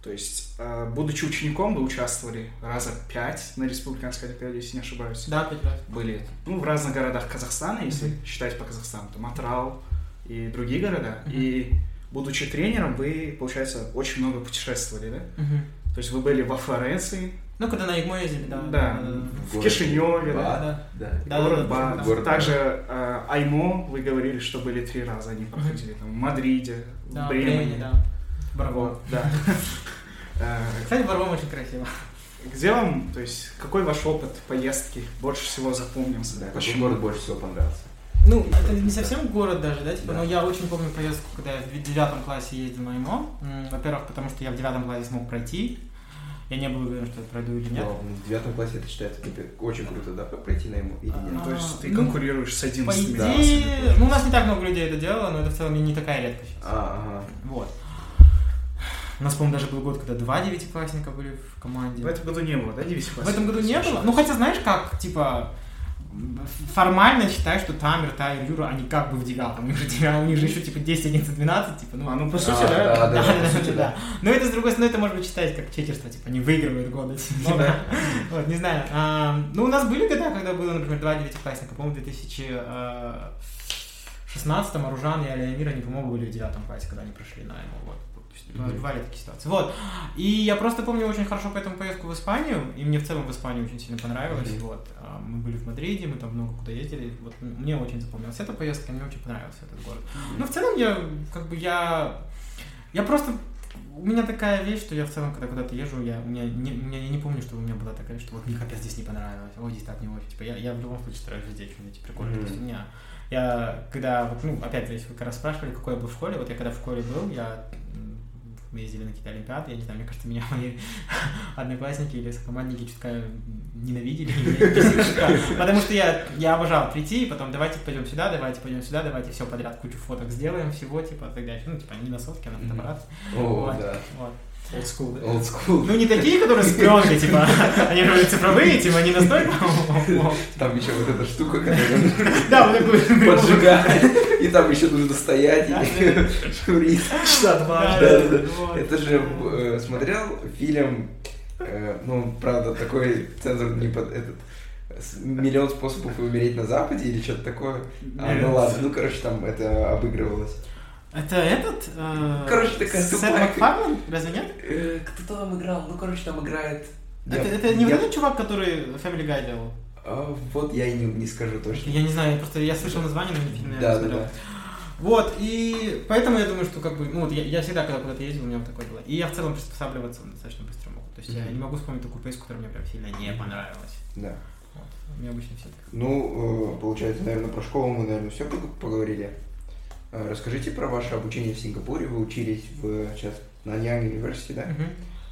То есть, э, будучи учеником, вы участвовали раза пять на республиканской олимпиаде, если не ошибаюсь. Да, пять раз. Были ну, в разных городах Казахстана, если Мгм. считать по Казахстану, там Атрал и другие города. Мгм. И будучи тренером, вы, получается, очень много путешествовали, да? Мгм. То есть вы были во Флоренции, Ну, когда на ИГМО ездили, да. Да. в Город Кишиневе, да? Да. Да. Да, город да, да, Ба. да. Город Ба. Также э, Аймо, вы говорили, что были три раза, они проходили там в Мадриде, Да, в в Бремене. Бремене, да. Барбо. Вот, да. Э, Кстати, Барбом очень красиво. Где вам, то есть, какой ваш опыт поездки больше всего запомнился? Да, какой Почему? город больше всего понравился? Ну, это не совсем город даже, да, типа, Да. но я очень помню поездку, когда я в девятом классе ездил на ИМО. Во-первых, потому что я в девятом классе смог пройти. Я не был уверен, что я пройду или нет. Но в девятом классе это считается типа, очень круто, да, пройти на ему или нет? Ну, то есть ты Ну, конкурируешь с По 11 Да, идее, ну, у нас не так много людей это делало, но это в целом не не такая редкость. А, ага. Вот. У нас, по-моему, даже был год, когда два девятиклассника были в команде. В этом году не было, да, 9 В этом году не было. Ну, хотя, знаешь, как, типа, формально считай, что Тамер, Тайр, Юра, они как бы в девятом. У них же, у них же еще, типа, 10, 11, 12, типа, ну, А, ну, по А, сути, да, да. да, да, по да, сути, да, да. Но это, с другой стороны, это может быть считать как читерство, типа, они выигрывают годы. Ну типа. да. Вот, не знаю. А, Ну, у нас были года, когда было, например, два девятиклассника, по-моему, в 2016-м Аружан и Алиамир, они, по-моему, были в девятом классе, когда они прошли на ему, вот. Есть, Мгм. Бывали такие ситуации. Вот. И я просто помню очень хорошо поэтому поездку в Испанию, и мне в целом в Испании очень сильно понравилось. Мгм. Вот. А, Мы были в Мадриде, мы там много куда ездили. Вот мне очень запомнилась эта поездка, мне очень понравился этот город. Ну, в целом, я, как бы, я, я просто, у меня такая вещь, что я в целом, когда куда-то езжу, я, у меня, не, у меня, я не помню, что у меня была такая, что вот мне капец здесь не понравилось, ой, здесь так не очень, типа, я, я в любом случае стараюсь везде что-нибудь прикольное, Мгм. то есть у меня, я, когда, вот, ну, опять, если вы как раз спрашивали, какой я был в школе, вот я когда в школе был, я мы ездили на какие-то олимпиады, я не знаю, мне кажется, меня мои одноклассники или сокомандники чутка ненавидели, потому что я, я обожал прийти, и потом давайте пойдем сюда, давайте пойдем сюда, давайте все подряд кучу фоток сделаем, всего, типа, так далее. Ну, типа, не на сотки, а на фотоаппарат. О, Вот, да. вот. Old school, да? Old school. Ну, не такие, которые с пленкой, типа, они же цифровые, типа, не настолько. Там еще вот эта штука, которая Да, вот поджигает. И там еще нужно стоять и шурить. Часа два. Это же э, смотрел фильм, э, ну, правда, такой цензур не под этот миллион способов умереть на Западе или что-то такое. А, ну ладно, ну короче, там это обыгрывалось. Это этот? э, Короче, такая Сет. Макфарлан? Разве нет? Э, Кто там играл? Ну, короче, там играет. Это, Я- это не я- этот чувак, который Family Guy делал? А, Вот я и не, не скажу точно. Я не знаю, я просто я слышал название, но не фильм не Да, да, смотрел. да. Вот, и поэтому я думаю, что как бы, ну вот я, я всегда, когда куда-то ездил, у меня вот такое было. И я в целом приспосабливаться достаточно быстро могу. То есть я Мгм. не могу вспомнить такую поездку, которая мне прям сильно не понравилась. Да. Вот. Мне обычно все так. Ну, э, получается, наверное, про школу мы, наверное, все поговорили. Э, Расскажите про ваше обучение в Сингапуре. Вы учились в сейчас на Nanyang University, да?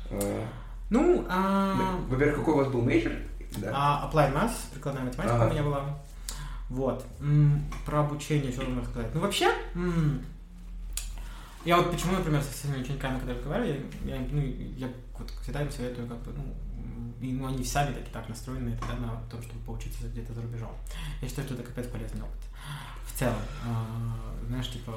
Э, Ну, а... Во-первых, какой у вас был major? Да. А Applied Maths, прикладная математика Ага. у меня была. Вот. Про обучение что можно сказать? Ну, вообще, я вот почему, например, со своими учениками, когда разговариваю, я, я, ну, я вот всегда им советую, как бы, ну, и, ну, они сами таки так настроены тогда на то, чтобы поучиться где-то за рубежом. Я считаю, что это капец полезный опыт. В целом, а, знаешь, типа,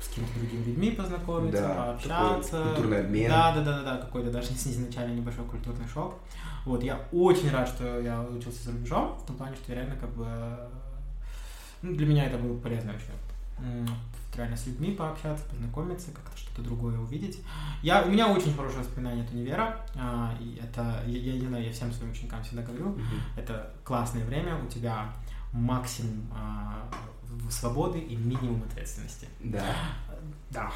с какими-то другими людьми познакомиться, Да, пообщаться. культурный обмен. Да, да, да, да, да, какой-то даже изначально небольшой культурный шок. Вот, я очень рад, что я учился за рубежом, в том плане, что я реально как бы... Ну, для меня это был полезный очень опыт. М, Реально с людьми пообщаться, познакомиться, как-то что-то другое увидеть. Я, у меня очень хорошее воспоминание от универа. а, и это, я, я знаю, я всем своим ученикам всегда говорю, Мгм. это классное время, у тебя максимум а, свободы и минимум ответственности. Да. Да.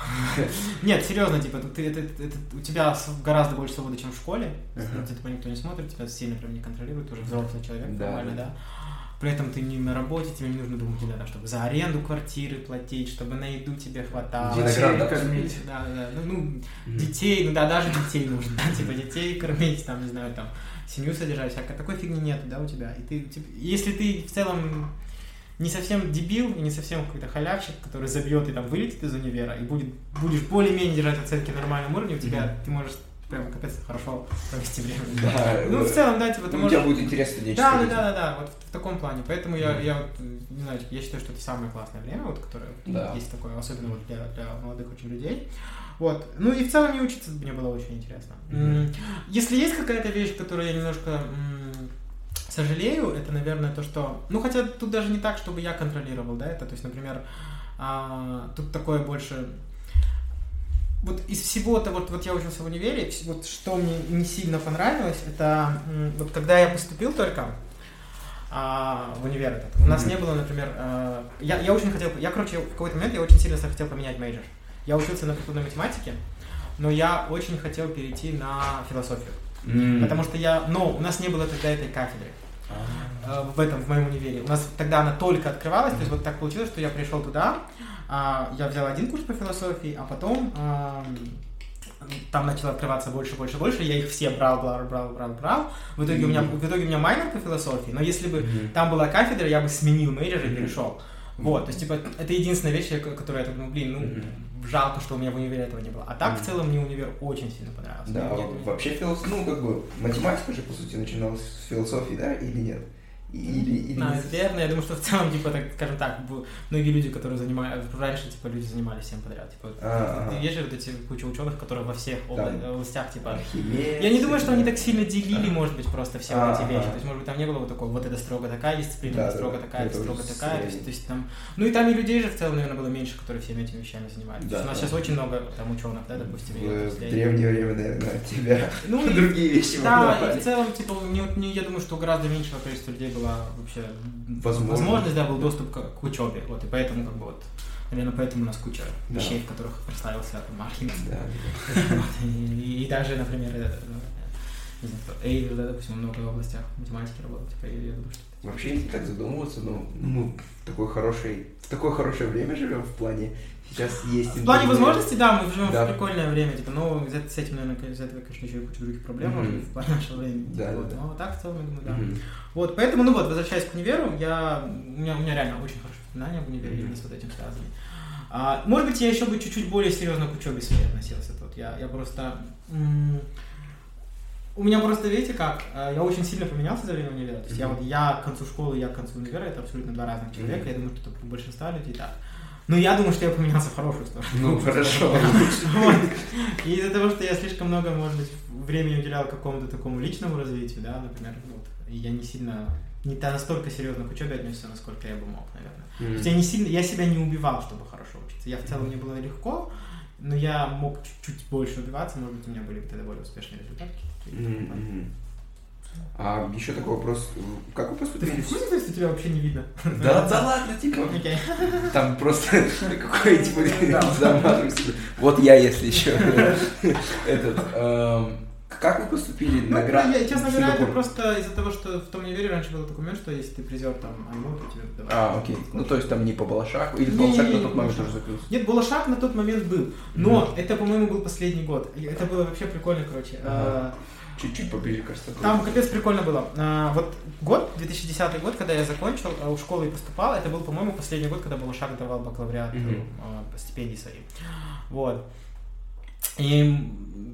Нет, серьезно, типа, ты, это, это- у тебя гораздо больше свободы, чем в школе. На тебя никто не смотрит, тебя сильно прям не контролирует, тоже взрослый человек, Да, нормально, да. При этом ты не на работе, тебе не нужно думать, да, чтобы за аренду квартиры платить, чтобы на еду тебе хватало. Виноград, да, кормить. Да, да, ну, ну, Мгм. детей, ну да, даже детей нужно, да, типа детей кормить, там, не знаю, там, семью содержать, всякой такой фигни нет, да, у тебя. И ты, типа, если ты в целом не совсем дебил и не совсем какой-то халявщик, который забьет и там вылетит из универа и будет, будешь более-менее держать оценки на нормальном уровне, у тебя Мгм. ты можешь прям капец хорошо провести время. Да. Ну, в целом, да, типа, ты Ну, у можешь... тебя будет интерес студенческой Да, да, да, да, да, вот в, таком плане. Поэтому я, я вот, не знаю, я считаю, что это самое классное время, вот, которое Да. есть такое, особенно вот для, для молодых очень людей. Вот. Ну и в целом мне учиться мне было очень интересно. М, Если есть какая-то вещь, которую я немножко сожалею, это, наверное, то, что... Ну, хотя тут даже не так, чтобы я контролировал, да, это, то есть, например, а, тут такое больше... Вот из всего-то, вот, вот я учился в универе, вот что мне не сильно понравилось, это вот когда я поступил только а, в универ этот, у нас Мгм. не было, например, а, я, я очень хотел, я, короче, в какой-то момент я очень сильно захотел поменять major. Я учился на прикладной математике, но я очень хотел перейти на философию. М. Потому что я, но у нас не было тогда этой кафедры в этом, в моем универе. У нас тогда она только открывалась, то есть вот так получилось, что я пришел туда, а, я взял один курс по философии, а потом ам, там начало открываться больше, больше, больше, я их все брал, брал, брал, брал, брал. В итоге у меня, в итоге у меня minor по философии, но если бы там была кафедра, я бы сменил major и перешел. Вот, то есть, типа, это единственная вещь, я- которую я так, ну, блин, ну. Жалко, что у меня в универе этого не было. А так, в Мгм. целом, мне универ очень сильно понравился. Да, Мне- мне- вообще философия, ну, как бы, математика же, по сути, начиналась с философии, да, или нет? Или, или... Наверное, я думаю, что в целом, типа, так, скажем так, многие люди, которые занимаются, раньше, типа, люди занимались всем подряд. Типа, А, ты ага. есть же вот эти куча ученых, которые во всех обла- областях, типа, Архимед, я не думаю, что они так сильно делили, может быть, просто все эти вещи. То есть, может быть, там не было вот такого, вот это строго такая дисциплина, Да, строго такая, это строго такая. То есть, средний. то есть там. Ну и там и людей же в целом, наверное, было меньше, которые всеми этими вещами занимались. То есть Да, у нас сейчас очень много там ученых, да, допустим, В, в древнее время, наверное, тебя Ну, и- другие вещи Да, и в целом, типа, не- я думаю, что гораздо меньшего количества людей была вообще Возможно. возможность, да, был доступ к, к учебе. Вот, и поэтому, как бы, вот, наверное, поэтому у нас куча Да. вещей, в которых прославился там Архимед. Да, Вот, и, и даже, например, э, э, не знаю, Эйвер, да, допустим, много в областях математики работал, типа, я думаю, что. Вообще, если так задумываться, ну, мы в такой хорошей, в такое хорошее время живем в плане. Сейчас есть. В плане возможностей, да, мы живем Да. в прикольное время, типа, но из эт- с этим, наверное, из этого, конечно, еще и куча других проблем, Мгм. может в плане нашего времени. Да, вот. да. Но так, в целом, я думаю, да. Мгм. Вот, поэтому, ну вот, возвращаясь к универу, я, у, меня, у меня реально очень хорошие воспоминания об универе, именно с вот этим связаны. А, может быть, я еще бы чуть-чуть более серьезно к учебе своей относился. Тут я, я просто... м, у меня просто, видите как, э, я очень сильно поменялся за время универа. То есть я Мгм. вот я к концу школы, я к концу универа, это абсолютно два разных человека. Мгм. Я думаю, что это у большинства людей так. Но я думаю, что я поменялся в хорошую сторону. Ну, хорошо. И из-за того, что я слишком много, может быть, времени уделял какому-то такому личному развитию, да, например, вот, я не сильно, не настолько серьезно к учебе отнесся, насколько я бы мог, наверное. То есть я не сильно, я себя не убивал, чтобы хорошо учиться. Я в целом мне было легко, но я мог чуть-чуть больше убиваться, может быть, у меня были бы тогда более успешные результаты. А еще такой вопрос. Как вы Ты поступили? в курсе, то есть, тебя вообще не видно? Да, да ладно, типа. Там просто какой типа замазывайся. Вот я, если еще этот. Эм, как вы поступили Ну, на грант? я, честно говоря, это просто из-за того, что в том универе раньше был документ, что если ты призер там АМО, то тебе давай. А, окей. Ну, то есть там не по Балашаху, или Не, Балашах не, на тот момент уже закрылся? Нет, Балашах на тот момент был, но это, по-моему, был последний год. Это было вообще прикольно, короче. Ага. А, Чуть-чуть поближе, кажется. Там капец прикольно было. А, вот год, 2010 год, когда я закончил, а, у школы и поступал, это был, по-моему, последний год, когда Балашах давал бакалавриат Мгм. а, по стипендии свои. Вот. И,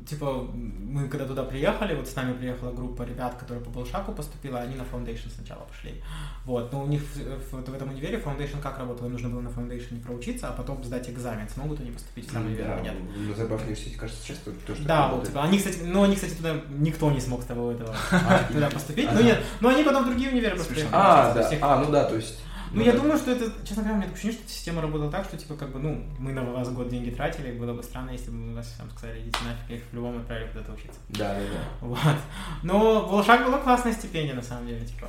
типа, мы когда туда приехали, вот с нами приехала группа ребят, которые по Балшаку поступила, они на Foundation сначала пошли. Вот, но у них в, в- в этом универе Foundation как работало? Им нужно было на Foundation проучиться, а потом сдать экзамен, смогут они поступить в сам универ Да, нет. на Забав университете, кажется, часто тоже Да, так вот, типа, они, кстати, ну, они, кстати, туда, никто не смог с того этого туда поступить. Ну, нет, но они потом в другие универы просто приехали А, то да, а, ну да, то есть... Ну, я да. думаю, что это, честно говоря, у меня такое ощущение, что система работала так, что, типа, как бы, ну, мы на вас год деньги тратили, было бы странно, если бы мы вас всем сказали, идите нафиг, я их по-любому отправили куда-то учиться. Да, да, да. Вот. Но в Волшак была классная стипендия, на самом деле, типа,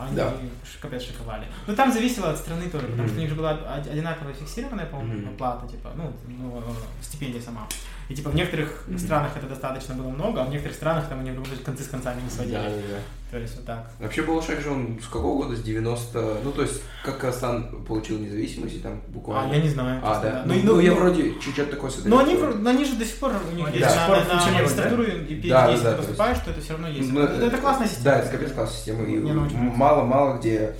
они Да. капец шиковали. Но там зависело от страны тоже, потому что у них же была од- одинаковая фиксированная, по-моему, Мгм. оплата, типа, ну, ну, э, стипендия сама. И, типа, в некоторых странах это достаточно было много, а в некоторых странах там они вроде концы с концами не сводили. Да, да, да. То есть вот так. Вообще Балашах же он с какого года? С 90... Ну, то есть, как Казахстан получил независимость, и там А, буквально... я не знаю. А, честно, да. Ну, Ну, ну, ну, я ну, вроде чуть-чуть такой Но они, вро- но они же до сих пор, у них Они есть до сих на, пор на- на магистратуру и PhD, Да, да, если да, ты поступаешь, то это все равно есть. Ну, это, это классная система. Да, это капец классная система. И мало-мало где,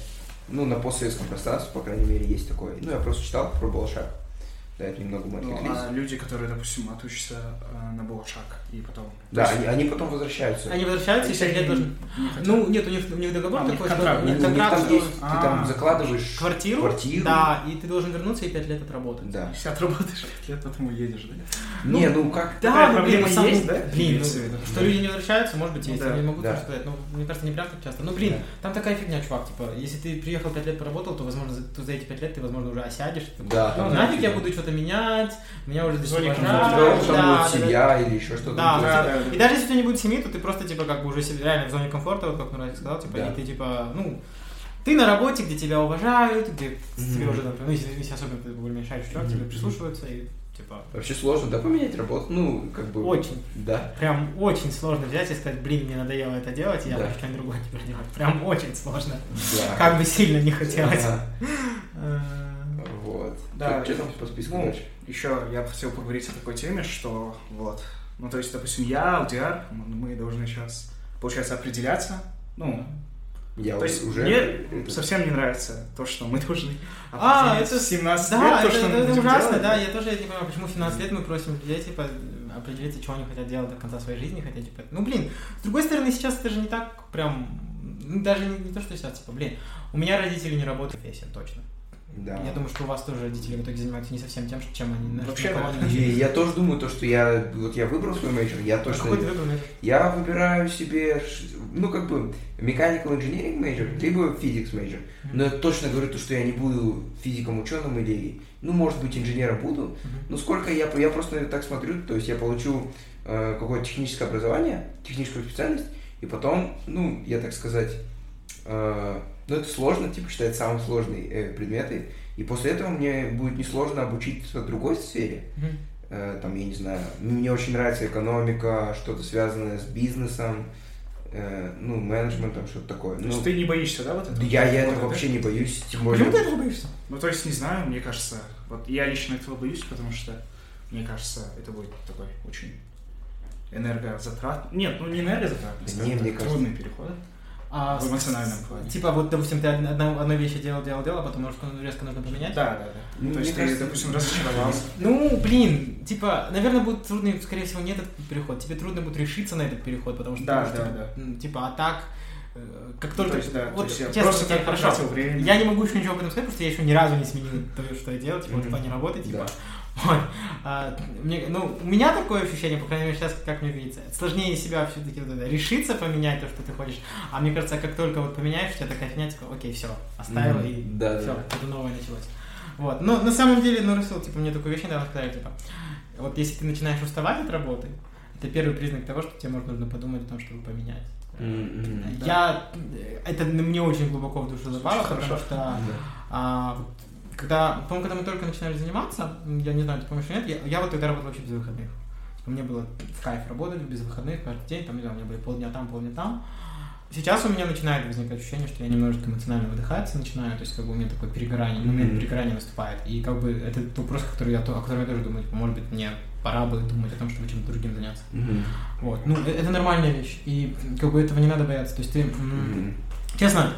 ну, на постсоветском пространстве, по крайней мере, есть такое. Ну, я просто читал про Балашах. Да, это немного мы Ну, а люди, которые, допустим, отучатся э, на Балашак и потом... Да, есть они, они потом возвращаются. Они возвращаются, и если 5 лет они должны... не. Ну, нет, у них, у них договор А, такой, контракт, что... У у них контракт, там что есть, ты А. там закладываешь квартиру, квартиру. да, и ты должен вернуться и 5 лет отработать. Да. Если отработаешь 5 лет, потом уедешь, да? Не, ну как... Да, ну, блин, проблема на самом- есть, да? Блин, ну, что люди не возвращаются, может быть, Ну есть, да, я не могу да. тоже сказать, но мне кажется, не прям так часто. Ну, блин, там такая фигня, чувак, типа, если ты приехал 5 лет поработал, то, возможно, за, то за эти 5 лет ты, возможно, уже осядешь. Да, Ну, нафиг я буду что-то менять, меня уже здесь уважают. да, будет да, да. семья или еще что-то. Да, да, да. и даже если у тебя не будет семьи, то ты просто, типа, как бы уже реально в зоне комфорта, вот как Нурай сказал, типа, Да. и ты, типа, ну, ты на работе, где тебя уважают, где к тебе уже, например, ну, если, если особенно ты более мешаешь чувак, тебе Мгм. прислушиваются, и, типа, Вообще сложно, да, поменять работу? Ну, как бы... очень, Да. прям очень сложно взять и сказать, блин, мне надоело это делать, я Да. хочу что-нибудь другое теперь делать. Прям очень сложно. Да. Как бы сильно не хотелось. Ага. Да. Что по списку Ну, дальше? еще я хотел поговорить о такой теме, что вот, ну, то есть, допустим, я, Алдиар, мы должны сейчас, получается, определяться, ну, Я то есть уже... мне это- совсем не нравится то, что мы должны А, это- в 17 Да, лет, то, это, что мы это ужасно, делать. да, я тоже не понимаю, почему в 17 лет мы просим людей, типа, определиться, что они хотят делать до конца своей жизни, хотя, типа, ну, блин, с другой стороны, сейчас это же не так прям, ну, даже не, не то, что сейчас, типа, блин, у меня родители не работают профессии, точно. Да. Я думаю, что у вас тоже родители в итоге занимаются не совсем тем, чем они Вообще, учились. я тоже думаю, то, что я, вот я выбрал свой major, я А точно, Какой ты выбрал? Я выбираю себе, ну, как бы, mechanical engineering major, либо physics major. Но я точно говорю то, что я не буду физиком, ученым или, ну, может быть, инженером буду. Ну, сколько я, я просто так смотрю, то есть я получу э, какое-то техническое образование, техническую специальность, и потом, ну, я так сказать, э, ну, это сложно, типа, считать самые сложные э, предметы, и после этого мне будет несложно обучиться другой сфере. Э, там, я не знаю, мне очень нравится экономика, что-то связанное с бизнесом, э, ну, менеджментом, что-то такое. То Ну, есть ты не боишься, да, вот этого? я, я Вот этого это? вообще не боюсь, тем более... Почему ты этого боишься? Ну, то есть, не знаю, мне кажется, вот я лично этого боюсь, потому что, мне кажется, это будет такой очень энергозатрат. Нет, ну не скажем не, мне кажется- трудный переход. А, В эмоциональном плане. Типа, вот, допустим, ты одну, одну вещь делал, делал, делал, а потом резко, резко нужно поменять? Да, да, да. Ну, то есть ты, кажется, допустим, разочаровался. Ну, блин, типа, наверное, будет трудно, скорее всего, не этот переход. Тебе трудно будет решиться на этот переход, потому что, Да, да, да. м, типа, а так, э, как Ну, только... то есть, да, вот, то есть честно, просто тебе так хорошо. время. Я не могу еще ничего об этом сказать, потому что я еще ни разу не сменил то, что я делал, типа, вот в плане работы, типа. Да. Вот. А, мне, ну, у меня такое ощущение, по крайней мере, сейчас, как мне видится, сложнее себя все-таки вот это, решиться поменять то, что ты хочешь. А мне кажется, как только вот поменяешь, у тебя такая фигня, типа, окей, все, оставил, Мгм. и Да, все, да. что-то новое началось. Вот. Но на самом деле, ну, Расул, типа, мне такую вещь недавно сказали, типа, вот если ты начинаешь уставать от работы, это первый признак того, что тебе, может, нужно подумать о том, чтобы поменять. М, Я... Это мне очень глубоко в душу запало, потому что... да. А, когда, по-моему, когда мы только начинали заниматься, я не знаю, ты помнишь или нет, я, я вот тогда работал вообще без выходных. Типа, мне было в кайф работать без выходных каждый день, там, не знаю, у меня были полдня там, полдня там. Сейчас у меня начинает возникать ощущение, что я немножко эмоционально выдыхаться начинаю, то есть как бы у меня такое перегорание, момент Мгм. перегорания наступает. И как бы это вопрос, который я, о котором я тоже думаю, типа, может быть, мне пора бы думать о том, чтобы чем-то другим заняться. Мгм. Вот. Ну, э- это нормальная вещь, и как бы этого не надо бояться. То есть ты, Мгм. честно,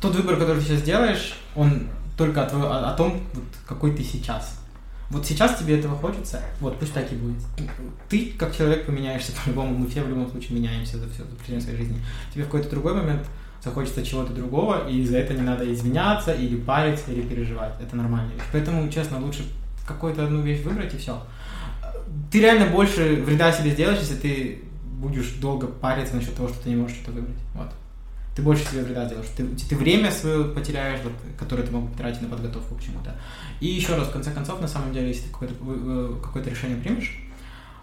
тот выбор, который ты сейчас делаешь, он только о, о- о том, вот, какой ты сейчас. Вот сейчас тебе этого хочется, вот пусть так и будет. Ты как человек поменяешься по-любому, мы все в любом случае меняемся за все за протяжении своей жизни. Тебе в какой-то другой момент захочется чего-то другого, и за это не надо извиняться или париться, или переживать. Это нормальная вещь. Поэтому, честно, лучше какую-то одну вещь выбрать и все. Ты реально больше вреда себе сделаешь, если ты будешь долго париться насчет того, что ты не можешь что-то выбрать. Вот. Ты больше себе вреда сделаешь. Ты, ты время свое потеряешь, вот, которое ты мог тратить на подготовку к чему-то. И еще раз, в конце концов, на самом деле, если ты какое-то, э, какое-то решение примешь,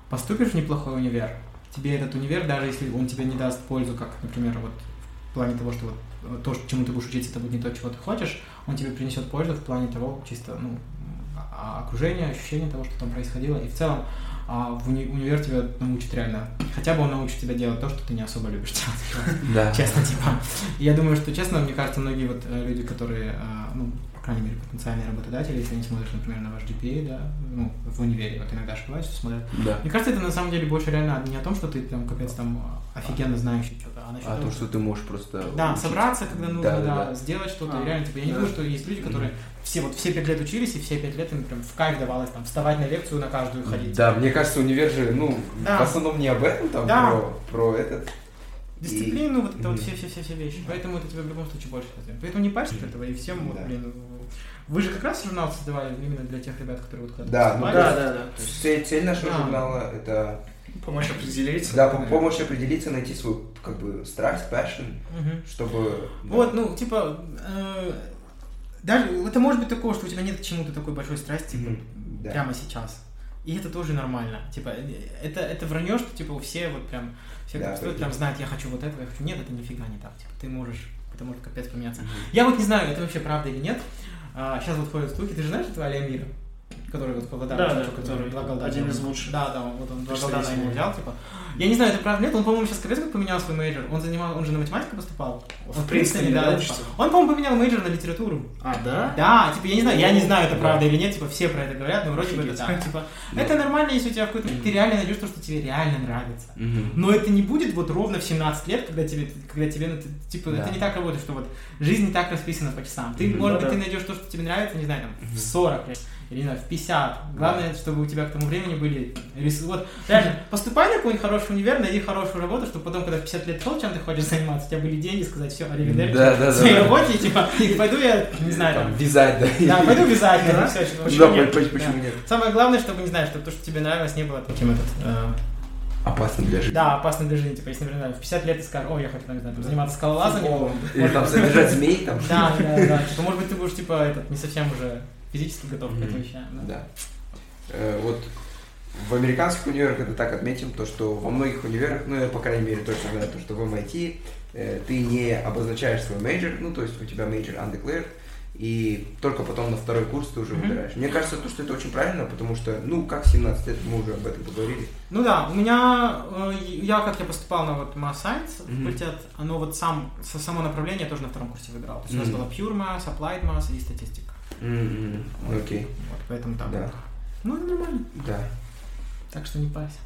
поступишь в неплохой универ, тебе этот универ, даже если он тебе не даст пользу, как, например, вот в плане того, что вот э, то, чему ты будешь учиться, это будет не то, чего ты хочешь, он тебе принесет пользу в плане того, чисто, ну, а- окружения, ощущения того, что там происходило, и в целом а, в уни- универ тебя научит реально, хотя бы он научит тебя делать то, что ты не особо любишь делать. Да. Честно, типа. И Я думаю, что, честно, мне кажется, многие вот э, люди, которые, э, ну, по крайней мере, потенциальные работодатели, если они смотрят, например, на ваш GPA, да, ну, в универе, вот иногда ошибаюсь, что смотрят. Да. Мне кажется, это на самом деле больше реально не о том, что ты там, капец, там, офигенно знающий что-то, а насчет А того, то, что ты можешь просто... да, собраться, когда нужно, Да, да, да, да. сделать что-то. А, реально, типа, я не да. думаю, что есть люди, которые все вот все пять лет учились, и все пять лет им прям в кайф давалось там вставать на лекцию на каждую ходить. Да, мне кажется, универ же, ну, Да. в основном не об этом, там, Да. про, про этот. Дисциплину, вот это вот Мгм. все-все-все вещи. Поэтому это тебе в любом случае больше развивает. Поэтому не парься от этого, и всем, вот, Да. блин, вы же как раз журнал создавали именно для тех ребят, которые вот куда-то Да, ну поступали. да, да, да. Цель, цель нашего Да. журнала это Помочь определить. да, по- помочь определиться, найти свою как бы страсть, passion, Мгм. чтобы да. Вот, ну, типа, э, даже это может быть такое, что у тебя нет к чему-то такой большой страсти Мгм. Да. прямо сейчас. И это тоже нормально. Типа, это, это вранье, что типа все вот прям, все, Да, это- прям знают, я хочу вот этого, я хочу. Нет, это нифига не так. Типа, ты можешь, это может капец поменяться. Мгм. Я вот не знаю, это вообще правда или нет. сейчас вот ходят слухи. Ты же знаешь этого Алия Мира? Который вот Павлодар, Да, да, чувак, который два голдана. один из лучших. Да, да, вот он два Представителей. голдана ему взял, типа. Я не знаю, это правда нет. Он, по-моему, сейчас капец как поменял свой major. Он занимал, он же на математику поступал. В Принстоне, да, да, да, типа. Он, по-моему, поменял major на литературу. А, да? Да, типа, я не знаю, я не знаю, это Да. правда или нет, типа, все про это говорят, но вроде бы это типа, Да. это нормально, если у тебя какой-то, ты реально найдешь то, что тебе реально нравится. Но это не будет вот ровно в 17 лет, когда тебе, когда тебе, ну, ты, типа, Да. это не так работает, что вот жизнь не так расписана по часам. Ты, может быть, Да-да. ты найдешь то, что тебе нравится, не знаю, там, в Мгм. 40 лет, или, знаю, в 50. Главное, чтобы у тебя к тому времени были ресурсы. Вот, реально, поступай на какой-нибудь хороший универ, найди хорошую работу, чтобы потом, когда в 50 лет шел, чем ты хочешь заниматься, у тебя были деньги, сказать, все, аривидерчи, Да, да, в своей да. работе, и, типа, пойду я, не знаю, Там, там, вязать, да. да, пойду вязать, Да? да, все, Да, нет? почему почему Да. нет? Самое главное, чтобы, не знаю, чтобы то, что тебе нравилось, не было таким этот, э, Опасно для жизни. да, опасно для жизни. Типа, если, например, в 50 лет ты скажешь, о, я хочу, там, не знаю, заниматься скалолазанием. Или там содержать змей, там. Да, да, да. Типа, может быть, ты будешь, типа, этот, не совсем уже физически готов к этим вещам. да. Да. Э, Вот в американских универах это так отметим, то что во многих универах, ну я по крайней мере точно знаю, то, что в MIT э, ты не обозначаешь свой major, ну то есть у тебя major undeclared, и только потом на второй курс ты уже Мгм. выбираешь. Мне кажется, то, что это очень правильно, потому что, ну, как в 17 лет, мы уже об этом поговорили. Ну да, у меня, э, я как я поступал на вот Math Science Мгм. факультет, оно вот сам, само направление я тоже на втором курсе выбирал. То есть у нас была Pure Math, Applied Math и статистика. Вот. Окей, Вот, поэтому там. да, Ну, нормально. да. Так что не парься.